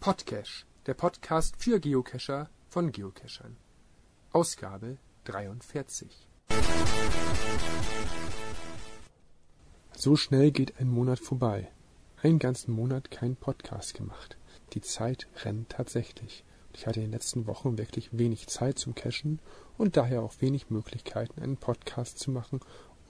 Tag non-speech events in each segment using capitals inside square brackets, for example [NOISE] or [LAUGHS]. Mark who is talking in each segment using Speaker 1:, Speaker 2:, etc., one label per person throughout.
Speaker 1: Podcache, der Podcast für Geocacher von Geocachern. Ausgabe 43. So schnell geht ein Monat vorbei. Einen ganzen Monat kein Podcast gemacht. Die Zeit rennt tatsächlich. Ich hatte in den letzten Wochen wirklich wenig Zeit zum Cachen und daher auch wenig Möglichkeiten, einen Podcast zu machen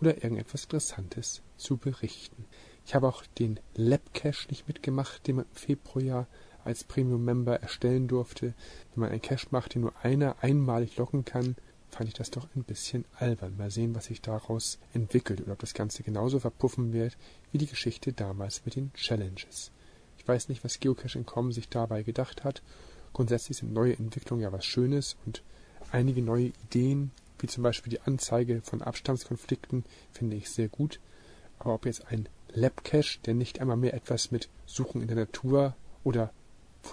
Speaker 1: oder irgendetwas Interessantes zu berichten. Ich habe auch den Lab-Cache nicht mitgemacht, den man im Februar als Premium-Member erstellen durfte. Wenn man einen Cache macht, den nur einer einmalig locken kann, fand ich das doch ein bisschen albern. Mal sehen, was sich daraus entwickelt oder ob das Ganze genauso verpuffen wird wie die Geschichte damals mit den Challenges. Ich weiß nicht, was Geocaching.com sich dabei gedacht hat. Grundsätzlich sind neue Entwicklungen ja was Schönes und einige neue Ideen, wie zum Beispiel die Anzeige von Abstandskonflikten, finde ich sehr gut. Aber ob jetzt ein Lab-Cache, der nicht einmal mehr etwas mit Suchen in der Natur oder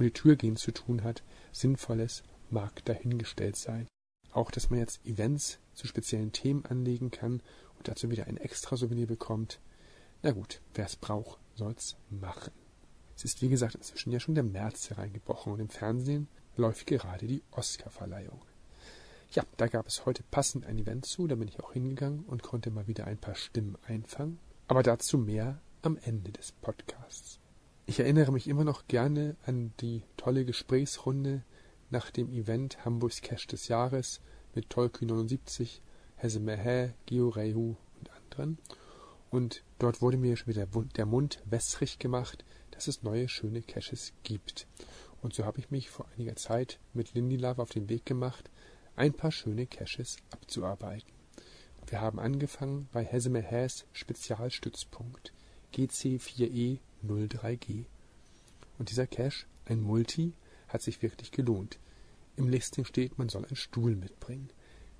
Speaker 1: die Tür gehen zu tun hat, sinnvolles, mag dahingestellt sein. Auch, dass man jetzt Events zu speziellen Themen anlegen kann und dazu wieder ein extra Souvenir bekommt. Na gut, wer es braucht, soll's machen. Es ist wie gesagt inzwischen ja schon der März hereingebrochen und im Fernsehen läuft gerade die Oscar-Verleihung. Ja, da gab es heute passend ein Event zu, da bin ich auch hingegangen und konnte mal wieder ein paar Stimmen einfangen. Aber dazu mehr am Ende des Podcasts. Ich erinnere mich immer noch gerne an die tolle Gesprächsrunde nach dem Event Hamburgs Cash des Jahres mit Tolkien 79, Hesse Mehe, Geo Reihu und anderen. Und dort wurde mir schon wieder der Mund wässrig gemacht, dass es neue schöne Caches gibt. Und so habe ich mich vor einiger Zeit mit Lindy Love auf den Weg gemacht, ein paar schöne Caches abzuarbeiten. Wir haben angefangen bei Heseme Häs Spezialstützpunkt GC4E 03G. Und dieser Cache, ein Multi, hat sich wirklich gelohnt. Im Listing steht, man soll einen Stuhl mitbringen.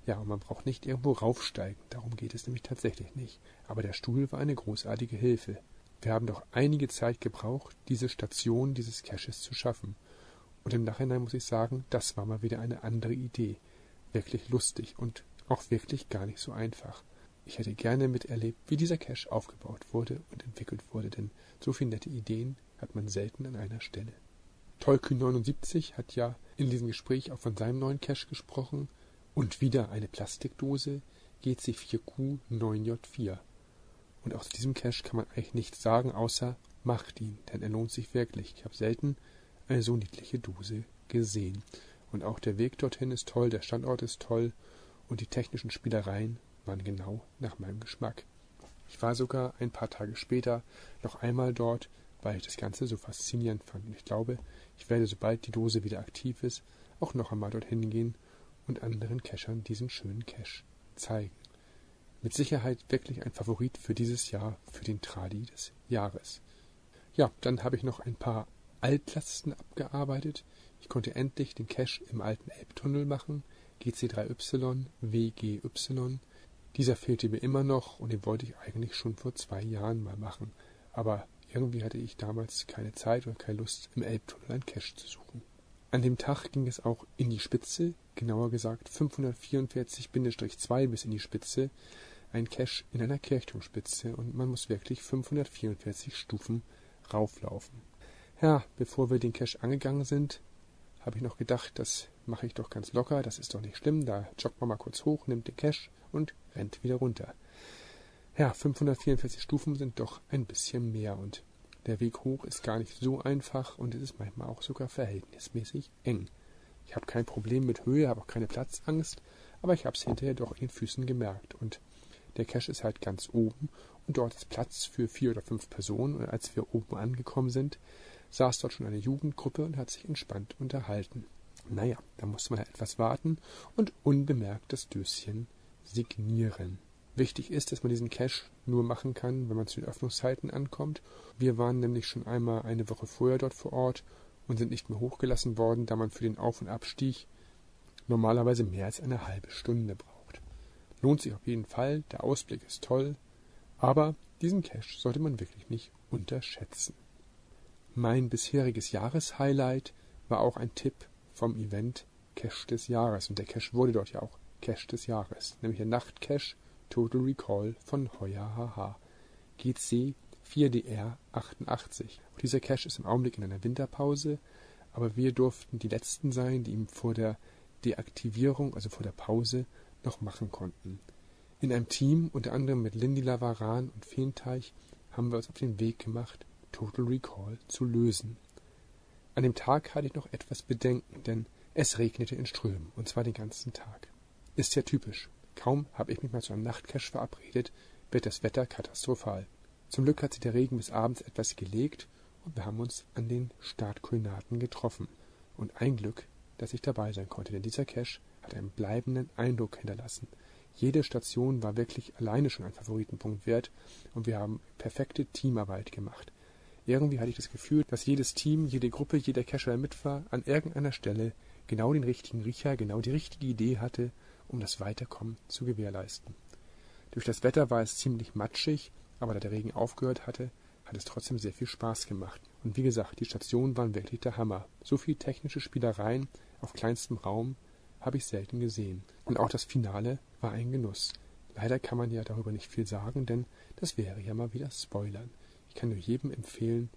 Speaker 1: Ja, und man braucht nicht irgendwo raufsteigen, darum geht es nämlich tatsächlich nicht. Aber der Stuhl war eine großartige Hilfe. Wir haben doch einige Zeit gebraucht, diese Station dieses Caches zu schaffen. Und im Nachhinein muss ich sagen, das war mal wieder eine andere Idee. Wirklich lustig und auch wirklich gar nicht so einfach. Ich hätte gerne miterlebt, wie dieser Cache aufgebaut wurde und entwickelt wurde, denn so viele nette Ideen hat man selten an einer Stelle. Tolkien 79 hat ja in diesem Gespräch auch von seinem neuen Cache gesprochen und wieder eine Plastikdose GC4Q 9J4. Und auch zu diesem Cache kann man eigentlich nichts sagen, außer macht ihn, denn er lohnt sich wirklich. Ich habe selten eine so niedliche Dose gesehen. Und auch der Weg dorthin ist toll, der Standort ist toll und die technischen Spielereien waren genau nach meinem Geschmack. Ich war sogar ein paar Tage später noch einmal dort, weil ich das Ganze so faszinierend fand. Und ich glaube, ich werde, sobald die Dose wieder aktiv ist, auch noch einmal dorthin gehen und anderen Cachern diesen schönen Cache zeigen. Mit Sicherheit wirklich ein Favorit für dieses Jahr, für den Tradi des Jahres. Ja, dann habe ich noch ein paar Altlasten abgearbeitet. Ich konnte endlich den Cache im alten Elbtunnel machen, GC3Y, WGY. Dieser fehlte mir immer noch und den wollte ich eigentlich schon vor zwei Jahren mal machen. Aber irgendwie hatte ich damals keine Zeit oder keine Lust, im Elbtunnel ein Cache zu suchen. An dem Tag ging es auch in die Spitze, genauer gesagt 544-2 bis in die Spitze, ein Cache in einer Kirchturmspitze und man muss wirklich 544 Stufen rauflaufen. Ja, bevor wir den Cache angegangen sind, habe ich noch gedacht, das mache ich doch ganz locker, das ist doch nicht schlimm, da joggt man mal kurz hoch, nimmt den Cache und rennt wieder runter. Ja, 544 Stufen sind doch ein bisschen mehr und der Weg hoch ist gar nicht so einfach und es ist manchmal auch sogar verhältnismäßig eng. Ich habe kein Problem mit Höhe, habe auch keine Platzangst, aber ich habe es hinterher doch in den Füßen gemerkt und der Cache ist halt ganz oben und dort ist Platz für vier oder fünf Personen und als wir oben angekommen sind, saß dort schon eine Jugendgruppe und hat sich entspannt unterhalten. Naja, da musste man halt etwas warten und unbemerkt das Döschen signieren. Wichtig ist, dass man diesen Cache nur machen kann, wenn man zu den Öffnungszeiten ankommt. Wir waren nämlich schon einmal eine Woche vorher dort vor Ort und sind nicht mehr hochgelassen worden, da man für den Auf- und Abstieg normalerweise mehr als eine halbe Stunde braucht. Lohnt sich auf jeden Fall, der Ausblick ist toll, aber diesen Cache sollte man wirklich nicht unterschätzen. Mein bisheriges Jahreshighlight war auch ein Tipp vom Event Cache des Jahres. Und der Cache wurde dort ja auch Cache des Jahres, nämlich der Nachtcache Total Recall von Heuer HH. GC 4DR 88. Und dieser Cache ist im Augenblick in einer Winterpause, aber wir durften die Letzten sein, die ihm vor der Deaktivierung, also vor der Pause, noch machen konnten. In einem Team, unter anderem mit Lindy Lavaran und Feenteich, haben wir uns auf den Weg gemacht, Total Recall zu lösen. An dem Tag hatte ich noch etwas Bedenken, denn es regnete in Strömen, und zwar den ganzen Tag. Ist ja typisch. Kaum habe ich mich mal zu einem Nachtcash verabredet, wird das Wetter katastrophal. Zum Glück hat sich der Regen bis abends etwas gelegt und wir haben uns an den Startkoordinaten getroffen. Und ein Glück, dass ich dabei sein konnte, denn dieser Cache hat einen bleibenden Eindruck hinterlassen. Jede Station war wirklich alleine schon ein Favoritenpunkt wert und wir haben perfekte Teamarbeit gemacht. Irgendwie hatte ich das Gefühl, dass jedes Team, jede Gruppe, jeder Cacher, der mit war, an irgendeiner Stelle genau den richtigen Riecher, genau die richtige Idee hatte, um das Weiterkommen zu gewährleisten. Durch das Wetter war es ziemlich matschig, aber da der Regen aufgehört hatte, hat es trotzdem sehr viel Spaß gemacht. Und wie gesagt, die Stationen waren wirklich der Hammer. So viel technische Spielereien auf kleinstem Raum habe ich selten gesehen. Und auch das Finale war ein Genuss. Leider kann man ja darüber nicht viel sagen, denn das wäre ja mal wieder Spoilern. Ich kann nur jedem empfehlen,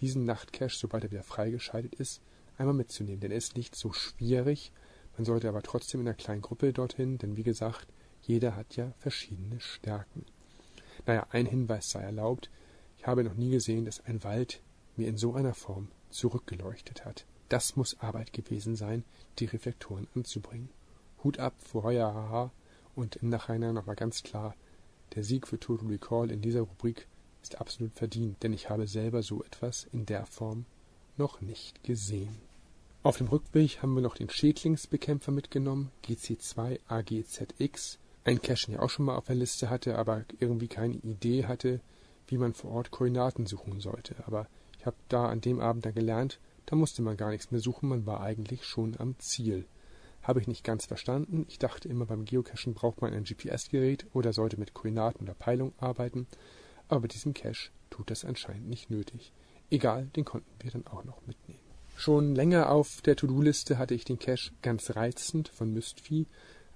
Speaker 1: diesen Nachtcache, sobald er wieder freigeschaltet ist, einmal mitzunehmen, denn er ist nicht so schwierig. Man sollte aber trotzdem in einer kleinen Gruppe dorthin, denn wie gesagt, jeder hat ja verschiedene Stärken. Naja, ein Hinweis sei erlaubt. Ich habe noch nie gesehen, dass ein Wald mir in so einer Form zurückgeleuchtet hat. Das muss Arbeit gewesen sein, die Reflektoren anzubringen. Hut ab vor euer Haha und im Nachhinein nochmal ganz klar, der Sieg für Total Recall in dieser Rubrik ist absolut verdient, denn ich habe selber so etwas in der Form noch nicht gesehen. Auf dem Rückweg haben wir noch den Schädlingsbekämpfer mitgenommen, GC2 AGZX, ein Cache, den ich auch schon mal auf der Liste hatte, aber irgendwie keine Idee hatte, wie man vor Ort Koordinaten suchen sollte. Aber ich habe da an dem Abend dann gelernt, da musste man gar nichts mehr suchen, man war eigentlich schon am Ziel. Habe ich nicht ganz verstanden. Ich dachte immer, beim Geocachen braucht man ein GPS-Gerät oder sollte mit Koordinaten oder Peilung arbeiten. Aber bei diesem Cache tut das anscheinend nicht nötig. Egal, den konnten wir dann auch noch mitnehmen. Schon länger auf der To-Do-Liste hatte ich den Cache ganz reizend von Mystvieh,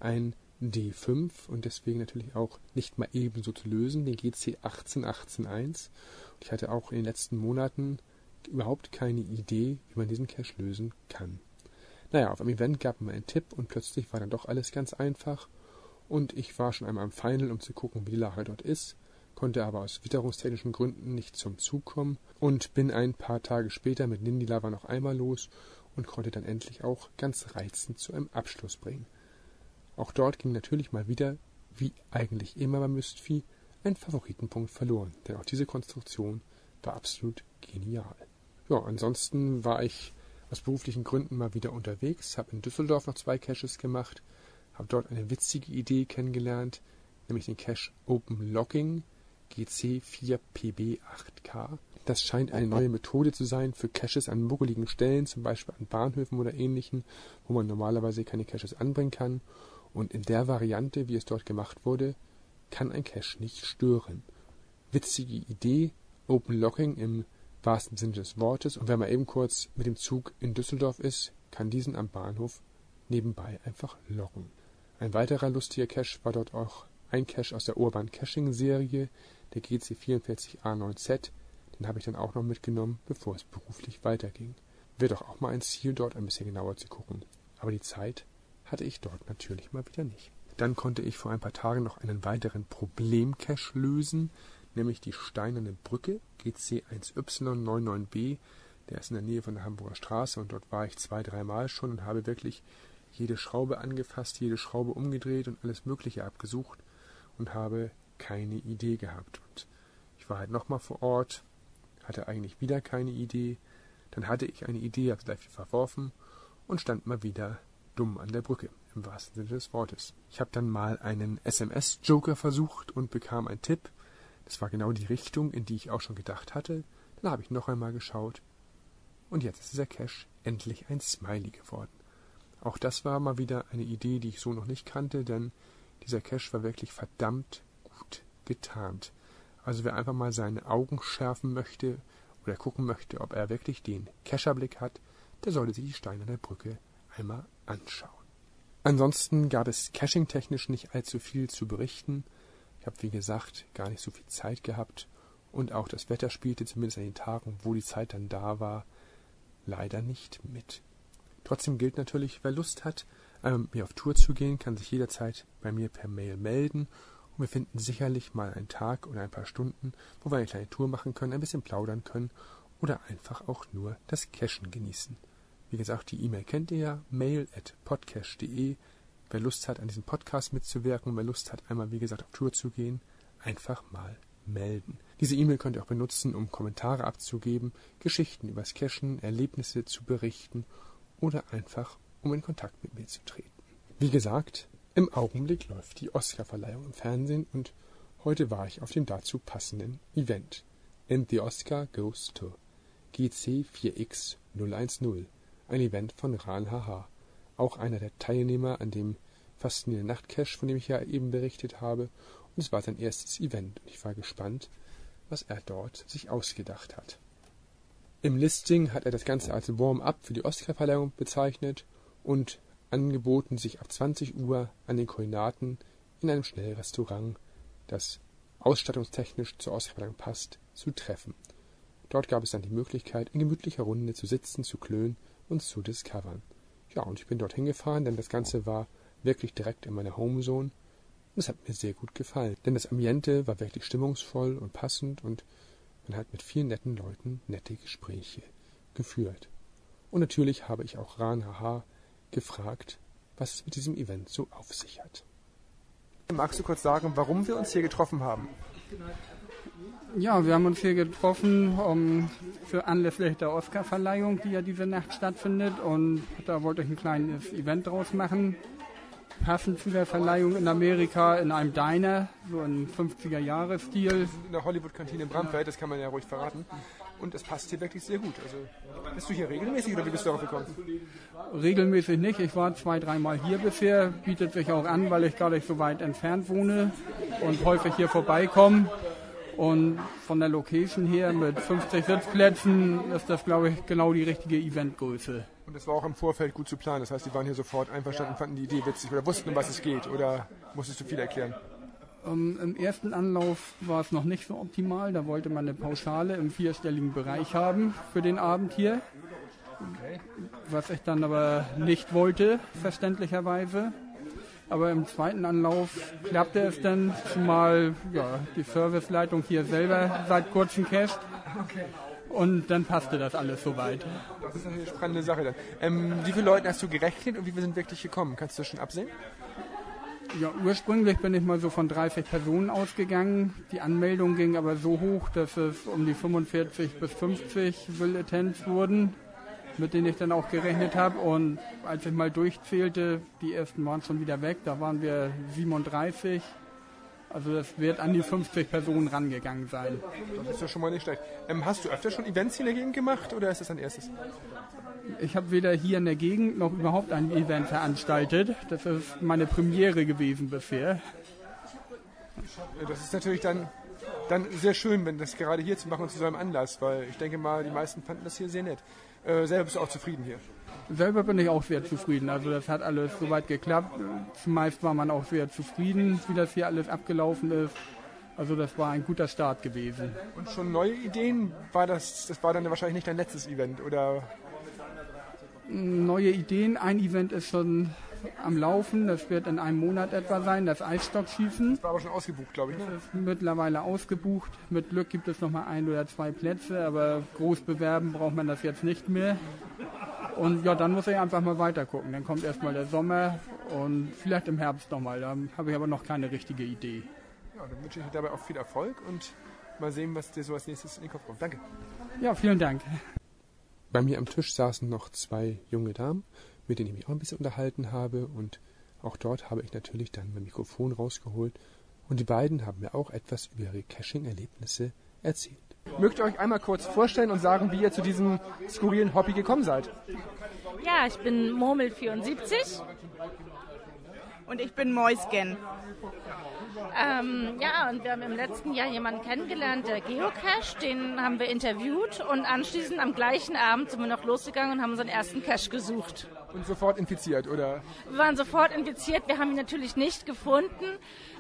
Speaker 1: ein D5 und deswegen natürlich auch nicht mal ebenso zu lösen, den GC 18181. Und ich hatte auch in den letzten Monaten überhaupt keine Idee, wie man diesen Cache lösen kann. Naja, auf einem Event gab man einen Tipp und plötzlich war dann doch alles ganz einfach. Und ich war schon einmal im Final, um zu gucken, wie die Lage dort ist, konnte aber aus witterungstechnischen Gründen nicht zum Zug kommen und bin ein paar Tage später mit Nindilava noch einmal los und konnte dann endlich auch ganz reizend zu einem Abschluss bringen. Auch dort ging natürlich mal wieder, wie eigentlich immer beim Mystvieh, ein Favoritenpunkt verloren, denn auch diese Konstruktion war absolut genial. Ja, ansonsten war ich aus beruflichen Gründen mal wieder unterwegs, habe in Düsseldorf noch zwei Caches gemacht, habe dort eine witzige Idee kennengelernt, nämlich den Cache Open Logging GC4PB8K. Das scheint eine neue Methode zu sein für Caches an muggeligen Stellen, zum Beispiel an Bahnhöfen oder ähnlichen, wo man normalerweise keine Caches anbringen kann. Und in der Variante, wie es dort gemacht wurde, kann ein Cache nicht stören. Witzige Idee, Open Locking im wahrsten Sinne des Wortes. Und wenn man eben kurz mit dem Zug in Düsseldorf ist, kann diesen am Bahnhof nebenbei einfach locken. Ein weiterer lustiger Cache war dort auch ein Cache aus der Urban Caching Serie, der GC44A9Z. Den habe ich dann auch noch mitgenommen, bevor es beruflich weiterging. Wird doch auch mal ein Ziel, dort ein bisschen genauer zu gucken. Aber die Zeit hatte ich dort natürlich mal wieder nicht. Dann konnte ich vor ein paar Tagen noch einen weiteren Problemcache lösen, nämlich die Steinerne Brücke GC1Y99B. Der ist in der Nähe von der Hamburger Straße und dort war ich zwei, dreimal schon und habe wirklich jede Schraube angefasst, jede Schraube umgedreht und alles Mögliche abgesucht und habe keine Idee gehabt. Und ich war halt nochmal vor Ort, hatte eigentlich wieder keine Idee. Dann hatte ich eine Idee, habe gleich verworfen und stand mal wieder dumm an der Brücke, im wahrsten Sinne des Wortes. Ich habe dann mal einen SMS-Joker versucht und bekam einen Tipp. Das war genau die Richtung, in die ich auch schon gedacht hatte. Dann habe ich noch einmal geschaut. Und jetzt ist dieser Cache endlich ein Smiley geworden. Auch das war mal wieder eine Idee, die ich so noch nicht kannte, denn dieser Cache war wirklich verdammt gut getarnt. Also wer einfach mal seine Augen schärfen möchte oder gucken möchte, ob er wirklich den Cacherblick hat, der sollte sich die Steine der Brücke einmal anschauen. Ansonsten gab es caching-technisch nicht allzu viel zu berichten. Ich habe, wie gesagt, gar nicht so viel Zeit gehabt und auch das Wetter spielte zumindest an den Tagen, wo die Zeit dann da war, leider nicht mit. Trotzdem gilt natürlich, wer Lust hat, mit mir auf Tour zu gehen, kann sich jederzeit bei mir per Mail melden und wir finden sicherlich mal einen Tag oder ein paar Stunden, wo wir eine kleine Tour machen können, ein bisschen plaudern können oder einfach auch nur das Cashen genießen. Wie gesagt, die E-Mail kennt ihr ja, mail at podcast.de. Wer Lust hat, an diesem Podcast mitzuwirken, wer Lust hat, einmal, wie gesagt, auf Tour zu gehen, einfach mal melden. Diese E-Mail könnt ihr auch benutzen, um Kommentare abzugeben, Geschichten übers Cashen, Erlebnisse zu berichten oder einfach, um in Kontakt mit mir zu treten. Wie gesagt, im Augenblick läuft die Oscarverleihung im Fernsehen und heute war ich auf dem dazu passenden Event. And the Oscar goes to GC4X010, ein Event von Ran Haha, auch einer der Teilnehmer an dem faszinierenden Nachtcash, von dem ich ja eben berichtet habe, und es war sein erstes Event und ich war gespannt, was er dort sich ausgedacht hat. Im Listing hat er das Ganze als Warm-up für die Oscarverleihung bezeichnet und angeboten, sich ab 20 Uhr an den Koordinaten in einem Schnellrestaurant, das ausstattungstechnisch zur Oscarverleihung passt, zu treffen. Dort gab es dann die Möglichkeit, in gemütlicher Runde zu sitzen, zu klönen und zu discovern. Ja, und ich bin dorthin gefahren, denn das Ganze war wirklich direkt in meiner Homezone. Und es hat mir sehr gut gefallen, denn das Ambiente war wirklich stimmungsvoll und passend und man hat mit vielen netten Leuten nette Gespräche geführt. Und natürlich habe ich auch Ran Haha gefragt, was es mit diesem Event so auf sich hat. Magst du kurz sagen, warum wir uns hier getroffen haben?
Speaker 2: Ja, wir haben uns hier getroffen um, für anlässlich der Oscarverleihung, die ja diese Nacht stattfindet. Und da wollte ich ein kleines Event draus machen. Passend zu der Verleihung in Amerika in einem Diner, so im 50er-Jahres-Stil.
Speaker 1: In der Hollywood-Kantine in Bramfeld, das kann man ja ruhig verraten. Und es passt hier wirklich sehr gut. Also, bist du hier regelmäßig oder wie bist du darauf gekommen?
Speaker 2: Regelmäßig nicht. Ich war zwei, dreimal hier bisher. Bietet sich auch an, weil ich gar nicht so weit entfernt wohne und häufig hier vorbeikomme. Und von der Location her mit 50 Sitzplätzen ist das, glaube ich, genau die richtige Eventgröße.
Speaker 1: Und das war auch im Vorfeld gut zu planen. Das heißt, die waren hier sofort einverstanden, fanden die Idee witzig oder wussten, um was es geht. Oder musstest du viel erklären?
Speaker 2: Um, ähm, Im ersten Anlauf war es noch nicht so optimal. Da wollte man eine Pauschale im vierstelligen Bereich haben für den Abend hier. Okay. Was ich dann aber nicht wollte, verständlicherweise. Aber im zweiten Anlauf klappte es dann, zumal ja, die Serviceleitung hier selber seit kurzem casht. Und dann passte das alles soweit.
Speaker 1: Das ist eine spannende Sache dann. Ähm, wie viele Leute hast du gerechnet und wie viele sind wirklich gekommen? Kannst du das schon absehen?
Speaker 2: Ja, ursprünglich bin ich mal so von 30 Personen ausgegangen. Die Anmeldung ging aber so hoch, dass es um die 45 bis 50 Will Attends wurden mit denen ich dann auch gerechnet habe. Und als ich mal durchzählte, die ersten waren schon wieder weg, da waren wir 37. Also das wird an die 50 Personen rangegangen sein.
Speaker 1: Das ist ja schon mal nicht schlecht. Ähm, hast du öfter schon Events hier in der Gegend gemacht oder ist das dein erstes?
Speaker 2: Ich habe weder hier in der Gegend noch überhaupt ein Event veranstaltet. Das ist meine Premiere gewesen bisher.
Speaker 1: Das ist natürlich dann, dann sehr schön, wenn das gerade hier zu machen und zu so einem Anlass, weil ich denke mal, die meisten fanden das hier sehr nett. Äh, selber bist du auch zufrieden hier?
Speaker 2: Selber bin ich auch sehr zufrieden. Also das hat alles soweit geklappt. Zumeist war man auch sehr zufrieden, wie das hier alles abgelaufen ist. Also das war ein guter Start gewesen.
Speaker 1: Und schon neue Ideen? War das, das war dann wahrscheinlich nicht dein letztes Event, oder?
Speaker 2: Neue Ideen. Ein Event ist schon am Laufen. Das wird in einem Monat etwa sein, das Eisstockschießen.
Speaker 1: Das war aber schon ausgebucht, glaube ich. Ne?
Speaker 2: Das ist mittlerweile ausgebucht. Mit Glück gibt es noch mal ein oder zwei Plätze, aber groß bewerben braucht man das jetzt nicht mehr. Und ja, dann muss ich einfach mal weiter gucken. Dann kommt erstmal der Sommer und vielleicht im Herbst nochmal. Da habe ich aber noch keine richtige Idee.
Speaker 1: Ja, dann wünsche ich dir dabei auch viel Erfolg und mal sehen, was dir so als nächstes in den Kopf kommt. Danke.
Speaker 2: Ja, vielen Dank.
Speaker 1: Bei mir am Tisch saßen noch zwei junge Damen mit denen ich mich auch ein bisschen unterhalten habe. Und auch dort habe ich natürlich dann mein Mikrofon rausgeholt. Und die beiden haben mir auch etwas über ihre Caching-Erlebnisse erzählt. Mögt ihr euch einmal kurz vorstellen und sagen, wie ihr zu diesem skurrilen Hobby gekommen seid?
Speaker 3: Ja, ich bin Murmel74.
Speaker 4: Und ich bin Mäusgen.
Speaker 3: Ähm, ja, und wir haben im letzten Jahr jemanden kennengelernt, der Geocache, den haben wir interviewt und anschließend am gleichen Abend sind wir noch losgegangen und haben unseren ersten Cache gesucht.
Speaker 1: Und sofort infiziert, oder?
Speaker 3: Wir waren sofort infiziert, wir haben ihn natürlich nicht gefunden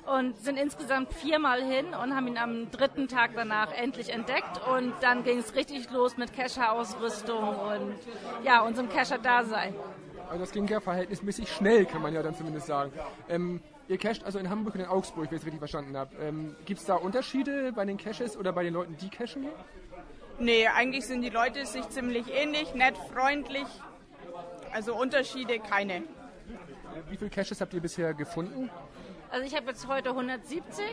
Speaker 3: und sind insgesamt viermal hin und haben ihn am dritten Tag danach endlich entdeckt und dann ging es richtig los mit Cacher-Ausrüstung und ja, unserem Cacher-Dasein.
Speaker 5: Also das ging ja verhältnismäßig schnell, kann man ja dann zumindest sagen. Ähm, ihr casht also in Hamburg und in Augsburg, wenn ich es richtig verstanden habe. Ähm, Gibt es da Unterschiede bei den Caches oder bei den Leuten, die cashen hier?
Speaker 4: Nee, eigentlich sind die Leute sich ziemlich ähnlich, nett, freundlich. Also Unterschiede keine.
Speaker 5: Wie viele Caches habt ihr bisher gefunden?
Speaker 3: Also ich habe jetzt heute 170.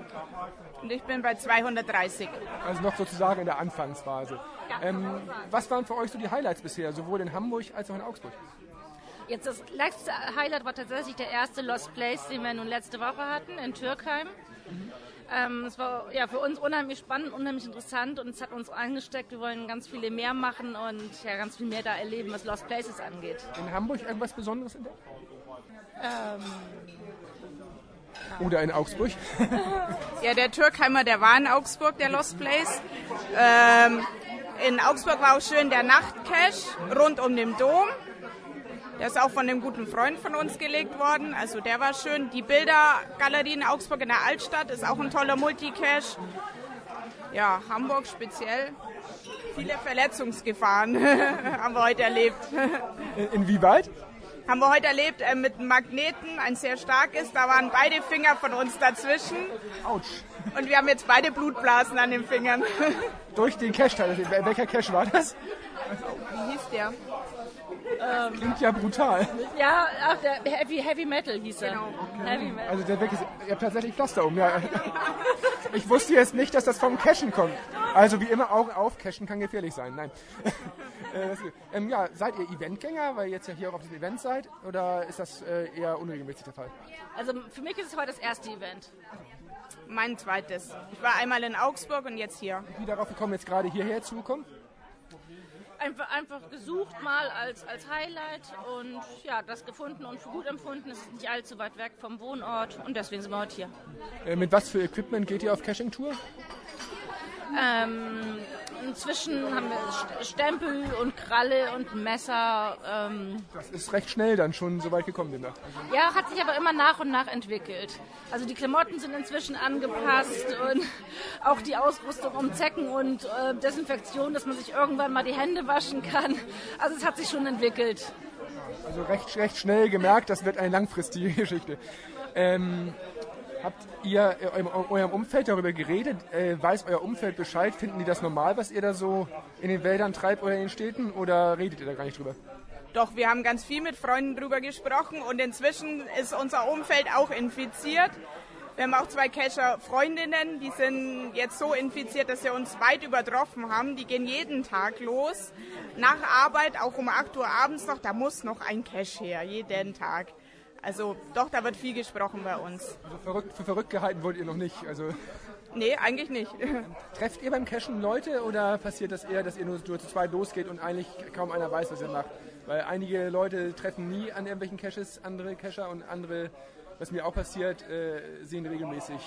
Speaker 4: Und ich bin bei 230.
Speaker 5: Also noch sozusagen in der Anfangsphase. Ähm, was waren für euch so die Highlights bisher, sowohl in Hamburg als auch in Augsburg?
Speaker 3: Jetzt das letzte Highlight war tatsächlich der erste Lost Place, den wir nun letzte Woche hatten in Türkheim. Ähm, es war ja für uns unheimlich spannend, unheimlich interessant und es hat uns eingesteckt. Wir wollen ganz viele mehr machen und ja ganz viel mehr da erleben, was Lost Places angeht.
Speaker 5: In Hamburg irgendwas Besonderes entdeckt? Oder in Augsburg? [LAUGHS]
Speaker 4: Ja, der Türkheimer, der war in Augsburg, der Lost Place. Ähm, in Augsburg war auch schön der Nachtcache rund um den Dom. Der ist auch von einem guten Freund von uns gelegt worden. Also der war schön. Die Bildergalerie in Augsburg in der Altstadt ist auch ein toller Multicache. Ja, Hamburg speziell. Viele Verletzungsgefahren [LAUGHS] haben wir heute erlebt.
Speaker 5: In- Inwieweit?
Speaker 4: haben wir heute erlebt äh, mit einem Magneten, ein sehr starkes. Da waren beide Finger von uns dazwischen.
Speaker 5: Autsch.
Speaker 4: Und wir haben jetzt beide Blutblasen an den Fingern.
Speaker 5: Durch den Cache. Wel- welcher Cache war das?
Speaker 4: Wie hieß der?
Speaker 5: Klingt ja brutal.
Speaker 3: Ja, ach, der Heavy, Heavy Metal hieß er.
Speaker 4: Genau.
Speaker 3: Heavy Metal.
Speaker 5: Also der wirklich, ihr habt tatsächlich Pflaster um. Ja. Ich wusste jetzt nicht, dass das vom Cashen kommt. Also wie immer, Augen auf, Cashen kann gefährlich sein. Nein. [LAUGHS] Äh, ähm, ja, seid ihr Eventgänger, weil ihr jetzt ja hier auch auf dem Event seid? Oder ist das äh, eher unregelmäßig der Fall?
Speaker 3: Also für mich ist es heute das erste Event.
Speaker 4: Mein zweites. Ich war einmal in Augsburg und jetzt hier.
Speaker 5: Wie darauf gekommen, jetzt gerade hierher zu kommen?
Speaker 3: Einfach, einfach gesucht mal als, als Highlight und ja, das gefunden und für gut empfunden. Es ist nicht allzu weit weg vom Wohnort und deswegen sind wir heute hier.
Speaker 5: Äh, mit was für Equipment geht ihr auf Caching-Tour?
Speaker 3: Ähm, inzwischen haben wir St- Stempel und Kralle und Messer. Ähm,
Speaker 5: Das ist recht schnell dann schon so weit gekommen demnach.
Speaker 3: ja, hat sich aber immer nach und nach entwickelt. Also die Klamotten sind inzwischen angepasst und auch die Ausrüstung um Zecken und äh, Desinfektion, dass man sich irgendwann mal die Hände waschen kann. Also es hat sich schon entwickelt.
Speaker 5: Also recht, recht schnell gemerkt, das wird eine langfristige [LAUGHS] Geschichte. Ähm, habt ihr in eurem Umfeld darüber geredet? Äh, weiß euer Umfeld Bescheid? Finden die das normal, was ihr da so in den Wäldern treibt oder in den Städten? Oder redet ihr da gar nicht drüber?
Speaker 4: Doch, wir haben ganz viel mit Freunden drüber gesprochen und inzwischen ist unser Umfeld auch infiziert. Wir haben auch zwei Cacher-Freundinnen, die sind jetzt so infiziert, dass sie uns weit übertroffen haben. Die gehen jeden Tag los. Nach Arbeit, auch um 8 Uhr abends noch, da muss noch ein Cache her, jeden Tag. Also doch, da wird viel gesprochen bei uns.
Speaker 5: Also verrückt, für verrückt gehalten wollt ihr noch nicht. Also
Speaker 4: Nee, eigentlich nicht. [LAUGHS]
Speaker 5: trefft ihr beim Cashen Leute oder passiert das eher, dass ihr nur, nur zu zweit losgeht und eigentlich kaum einer weiß, was ihr macht? Weil einige Leute treffen nie an irgendwelchen Caches andere Cacher und andere, was mir auch passiert, äh, sehen regelmäßig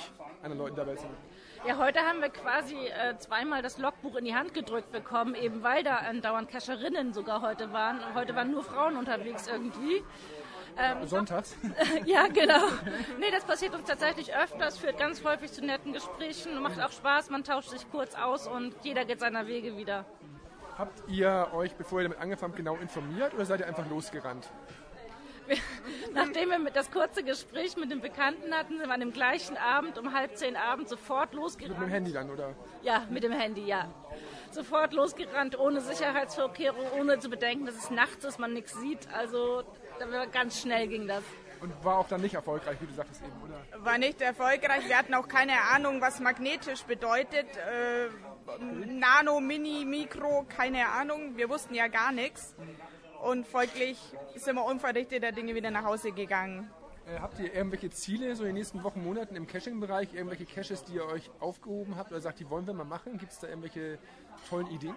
Speaker 5: anderen Leuten dabei zu.
Speaker 3: Ja, heute haben wir quasi äh, zweimal das Logbuch in die Hand gedrückt bekommen, eben weil da andauernd Cacherinnen sogar heute waren. Heute waren nur Frauen unterwegs irgendwie.
Speaker 5: Sonntags. [LAUGHS]
Speaker 3: Ja, genau. Nee, das passiert uns tatsächlich öfters, führt ganz häufig zu netten Gesprächen, macht auch Spaß, man tauscht sich kurz aus und jeder geht seiner Wege wieder.
Speaker 5: Habt ihr euch, bevor ihr damit angefangen habt, genau informiert oder seid ihr einfach losgerannt? [LAUGHS]
Speaker 3: Nachdem wir mit das kurze Gespräch mit dem Bekannten hatten, sind wir an dem gleichen Abend um halb zehn Abends sofort
Speaker 5: Mit
Speaker 3: losgerannt.
Speaker 5: dem Handy dann, oder?
Speaker 3: Ja, mit dem Handy, ja. Sofort losgerannt, ohne Sicherheitsvorkehrung, ohne zu bedenken, dass es nachts ist, man nichts sieht. Also da war ganz schnell ging das.
Speaker 5: Und war auch dann nicht erfolgreich, wie du sagtest eben, oder?
Speaker 4: War nicht erfolgreich. Wir hatten auch keine Ahnung, was magnetisch bedeutet. Äh, Nano, Mini, Mikro, keine Ahnung. Wir wussten ja gar nichts. Und folglich sind wir unverrichteter Dinge wieder nach Hause gegangen.
Speaker 5: Äh, habt ihr irgendwelche Ziele so in den nächsten Wochen, Monaten im Caching-Bereich? Irgendwelche Caches, die ihr euch aufgehoben habt oder sagt, die wollen wir mal machen? Gibt es da irgendwelche tollen Ideen?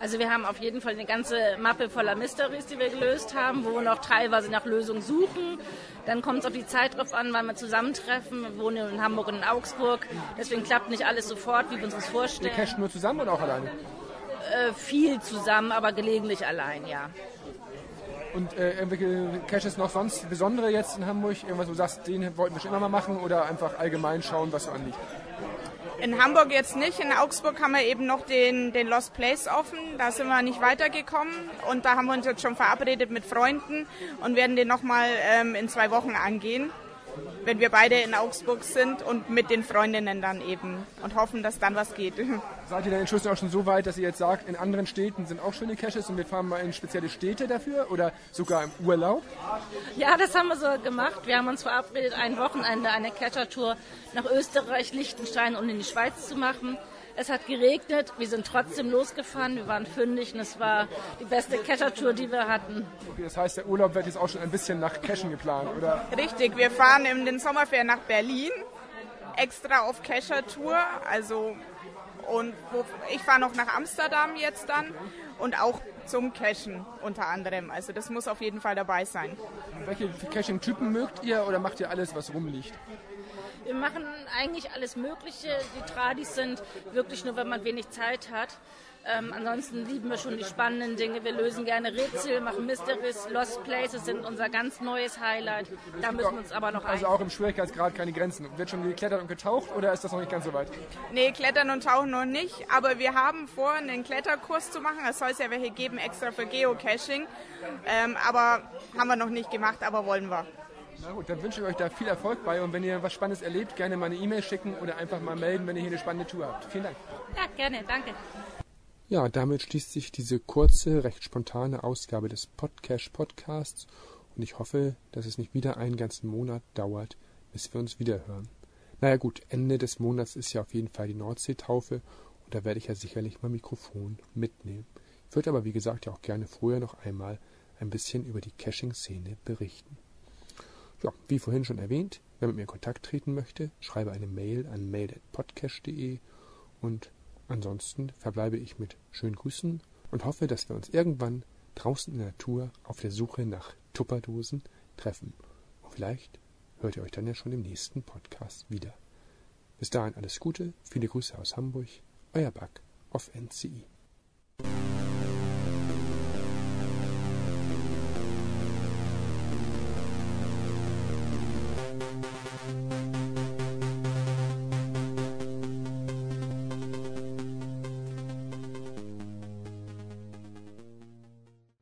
Speaker 3: Also wir haben auf jeden Fall eine ganze Mappe voller Mysteries, die wir gelöst haben, wo wir noch teilweise nach Lösungen suchen. Dann kommt es auf die Zeit drauf an, wann wir zusammentreffen. Wir wohnen in Hamburg und in Augsburg. Deswegen klappt nicht alles sofort, wie wir uns das
Speaker 5: Ihr
Speaker 3: vorstellen.
Speaker 5: casht nur zusammen oder auch alleine?
Speaker 3: Äh, viel zusammen, aber gelegentlich allein, ja.
Speaker 1: Und äh, irgendwelche Caches noch sonst besondere jetzt in Hamburg? Irgendwas, wo du sagst, den wollten wir schon immer mal machen oder einfach allgemein schauen, was so anliegt?
Speaker 4: In Hamburg jetzt nicht. In Augsburg haben wir eben noch den, den Lost Place offen. Da sind wir nicht weitergekommen. Und da haben wir uns jetzt schon verabredet mit Freunden und werden den nochmal ähm, in zwei Wochen angehen wenn wir beide in Augsburg sind und mit den Freundinnen dann eben und hoffen, dass dann was geht. [LAUGHS]
Speaker 1: Seid ihr denn inzwischen auch schon so weit, dass ihr jetzt sagt, in anderen Städten sind auch schöne Caches und wir fahren mal in spezielle Städte dafür oder sogar im Urlaub?
Speaker 3: Ja, das haben wir so gemacht. Wir haben uns verabredet, ein Wochenende eine Catcher-Tour nach Österreich, Liechtenstein und in die Schweiz zu machen. Es hat geregnet, wir sind trotzdem losgefahren, wir waren fündig und es war die beste Catcher-Tour, die wir hatten.
Speaker 1: Okay, das heißt, der Urlaub wird jetzt auch schon ein bisschen nach Cashen geplant, oder?
Speaker 4: Richtig, wir fahren in den Sommerferien nach Berlin, extra auf Catcher-Tour, also und wo, ich fahre noch nach Amsterdam jetzt dann und auch zum Cashen unter anderem. Also das muss auf jeden Fall dabei sein.
Speaker 1: Welche Caching-Typen mögt ihr oder macht ihr alles, was rumliegt?
Speaker 3: Wir machen eigentlich alles Mögliche. Die Tradis sind wirklich nur, wenn man wenig Zeit hat. Ähm, ansonsten lieben wir schon die spannenden Dinge. Wir lösen gerne Rätsel, machen Mysteries. Lost Places sind unser ganz neues Highlight. Da müssen wir uns aber noch
Speaker 1: Also
Speaker 3: ein.
Speaker 1: auch im Schwierigkeitsgrad keine Grenzen. Wird schon geklettert und getaucht oder ist das noch nicht ganz so weit?
Speaker 4: Nee, Klettern und Tauchen noch nicht, aber wir haben vor, einen Kletterkurs zu machen. Es soll es ja welche geben, extra für Geocaching. Ähm, aber haben wir noch nicht gemacht, aber wollen wir.
Speaker 1: Na gut, dann wünsche ich euch da viel Erfolg bei und wenn ihr was Spannendes erlebt, gerne mal eine E-Mail schicken oder einfach mal melden, wenn ihr hier eine spannende Tour habt. Vielen Dank.
Speaker 3: Ja, gerne, danke.
Speaker 1: Ja, damit schließt sich diese kurze, recht spontane Ausgabe des Podcast Podcasts und ich hoffe, dass es nicht wieder einen ganzen Monat dauert, bis wir uns wiederhören. Naja gut, Ende des Monats ist ja auf jeden Fall die Nordseetaufe und da werde ich ja sicherlich mein Mikrofon mitnehmen. Ich würde aber wie gesagt ja auch gerne vorher noch einmal ein bisschen über die Caching-Szene berichten. Ja, wie vorhin schon erwähnt, wer mit mir in Kontakt treten möchte, schreibe eine Mail an mail.podcast.de und ansonsten verbleibe ich mit schönen Grüßen und hoffe, dass wir uns irgendwann draußen in der Natur auf der Suche nach Tupperdosen treffen. Und vielleicht hört ihr euch dann ja schon im nächsten Podcast wieder. Bis dahin alles Gute, viele Grüße aus Hamburg, euer Bug auf NCI.